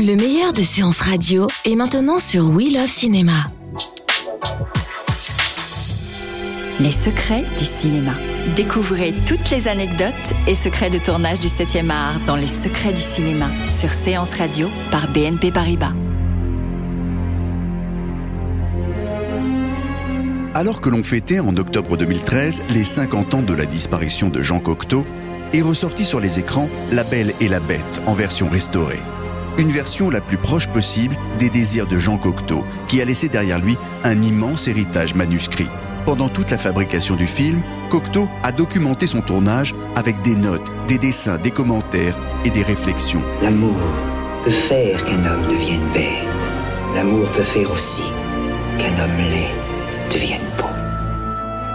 Le meilleur de séances radio est maintenant sur We Love Cinéma. Les secrets du cinéma. Découvrez toutes les anecdotes et secrets de tournage du 7e art dans Les secrets du cinéma sur Séance Radio par BNP Paribas. Alors que l'on fêtait en octobre 2013 les 50 ans de la disparition de Jean Cocteau, est ressorti sur les écrans La Belle et la Bête en version restaurée. Une version la plus proche possible des désirs de Jean Cocteau, qui a laissé derrière lui un immense héritage manuscrit. Pendant toute la fabrication du film, Cocteau a documenté son tournage avec des notes, des dessins, des commentaires et des réflexions. L'amour peut faire qu'un homme devienne bête. L'amour peut faire aussi qu'un homme laid devienne beau.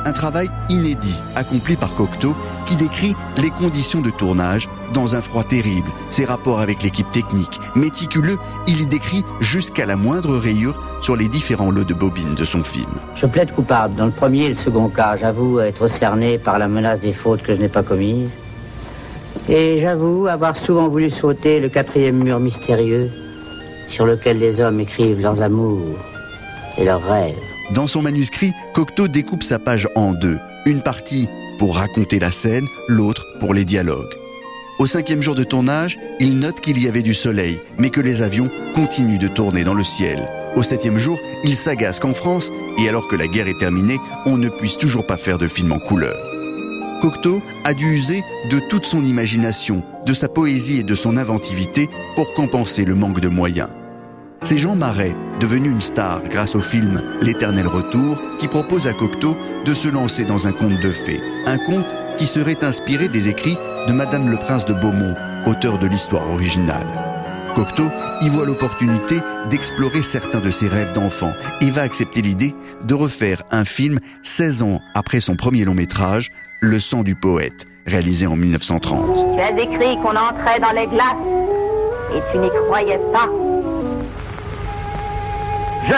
Un travail inédit accompli par Cocteau qui décrit les conditions de tournage dans un froid terrible, ses rapports avec l'équipe technique. Méticuleux, il y décrit jusqu'à la moindre rayure sur les différents lots de bobines de son film. Je plaide coupable dans le premier et le second cas. J'avoue être cerné par la menace des fautes que je n'ai pas commises. Et j'avoue avoir souvent voulu sauter le quatrième mur mystérieux sur lequel les hommes écrivent leurs amours et leurs rêves. Dans son manuscrit, Cocteau découpe sa page en deux. Une partie pour raconter la scène, l'autre pour les dialogues. Au cinquième jour de tournage, il note qu'il y avait du soleil, mais que les avions continuent de tourner dans le ciel. Au septième jour, il s'agace qu'en France, et alors que la guerre est terminée, on ne puisse toujours pas faire de film en couleur. Cocteau a dû user de toute son imagination, de sa poésie et de son inventivité pour compenser le manque de moyens. C'est Jean Marais, devenu une star grâce au film L'éternel retour, qui propose à Cocteau de se lancer dans un conte de fées. Un conte qui serait inspiré des écrits de Madame le Prince de Beaumont, auteur de l'histoire originale. Cocteau y voit l'opportunité d'explorer certains de ses rêves d'enfant et va accepter l'idée de refaire un film 16 ans après son premier long métrage, Le sang du poète, réalisé en 1930. Tu as décrit qu'on entrait dans les glaces et tu n'y croyais pas. Je.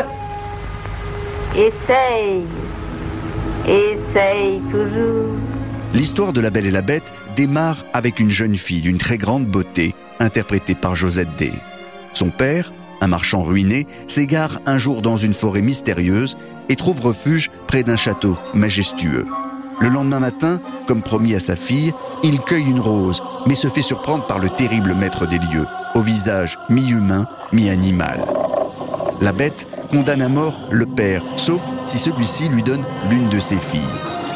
Essaye. Essaye toujours. L'histoire de La Belle et la Bête démarre avec une jeune fille d'une très grande beauté, interprétée par Josette Day. Son père, un marchand ruiné, s'égare un jour dans une forêt mystérieuse et trouve refuge près d'un château majestueux. Le lendemain matin, comme promis à sa fille, il cueille une rose, mais se fait surprendre par le terrible maître des lieux, au visage mi-humain, mi-animal. La bête condamne à mort le père, sauf si celui-ci lui donne l'une de ses filles.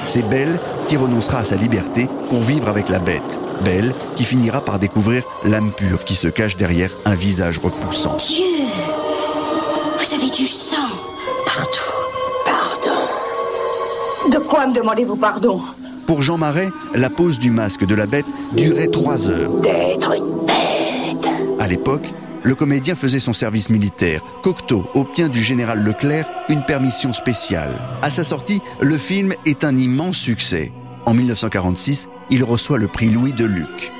C'est Belle qui renoncera à sa liberté pour vivre avec la bête. Belle qui finira par découvrir l'âme pure qui se cache derrière un visage repoussant. Dieu, vous avez du sang partout. Pardon. De quoi me demandez-vous pardon? Pour Jean Marais, la pose du masque de la bête durait trois heures. D'être une bête. À l'époque, le comédien faisait son service militaire. Cocteau obtient du général Leclerc une permission spéciale. À sa sortie, le film est un immense succès. En 1946, il reçoit le prix Louis de Luc.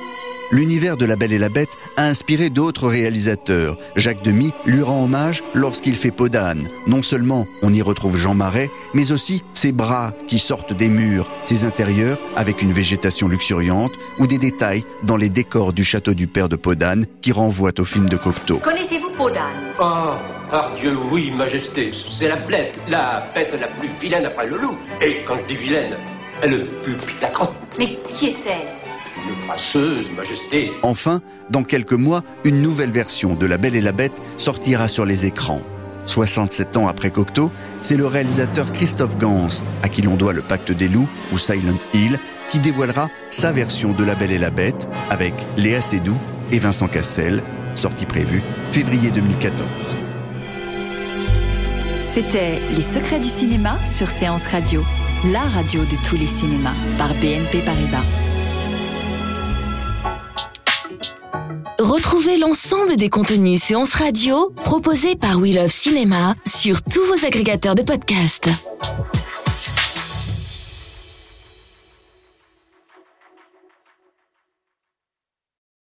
L'univers de La Belle et la Bête a inspiré d'autres réalisateurs. Jacques Demy lui rend hommage lorsqu'il fait Podane. Non seulement on y retrouve Jean Marais, mais aussi ses bras qui sortent des murs, ses intérieurs avec une végétation luxuriante ou des détails dans les décors du château du père de Podane qui renvoient au film de Cocteau. Connaissez-vous Podane Oh, par Dieu, oui, Majesté. C'est la bête, la bête la plus vilaine après le loup. Et quand je dis vilaine, elle pupille la crotte. Mais qui est-elle? Une crasseuse, Majesté. Enfin, dans quelques mois, une nouvelle version de La Belle et la Bête sortira sur les écrans. 67 ans après Cocteau, c'est le réalisateur Christophe Gans, à qui l'on doit le Pacte des loups ou Silent Hill, qui dévoilera sa version de La Belle et la Bête avec Léa Seydoux et Vincent Cassel, sortie prévue février 2014. C'était Les secrets du cinéma sur Séance Radio, la radio de tous les cinémas par BNP Paribas. Retrouvez l'ensemble des contenus séances radio proposés par We Love Cinéma sur tous vos agrégateurs de podcasts.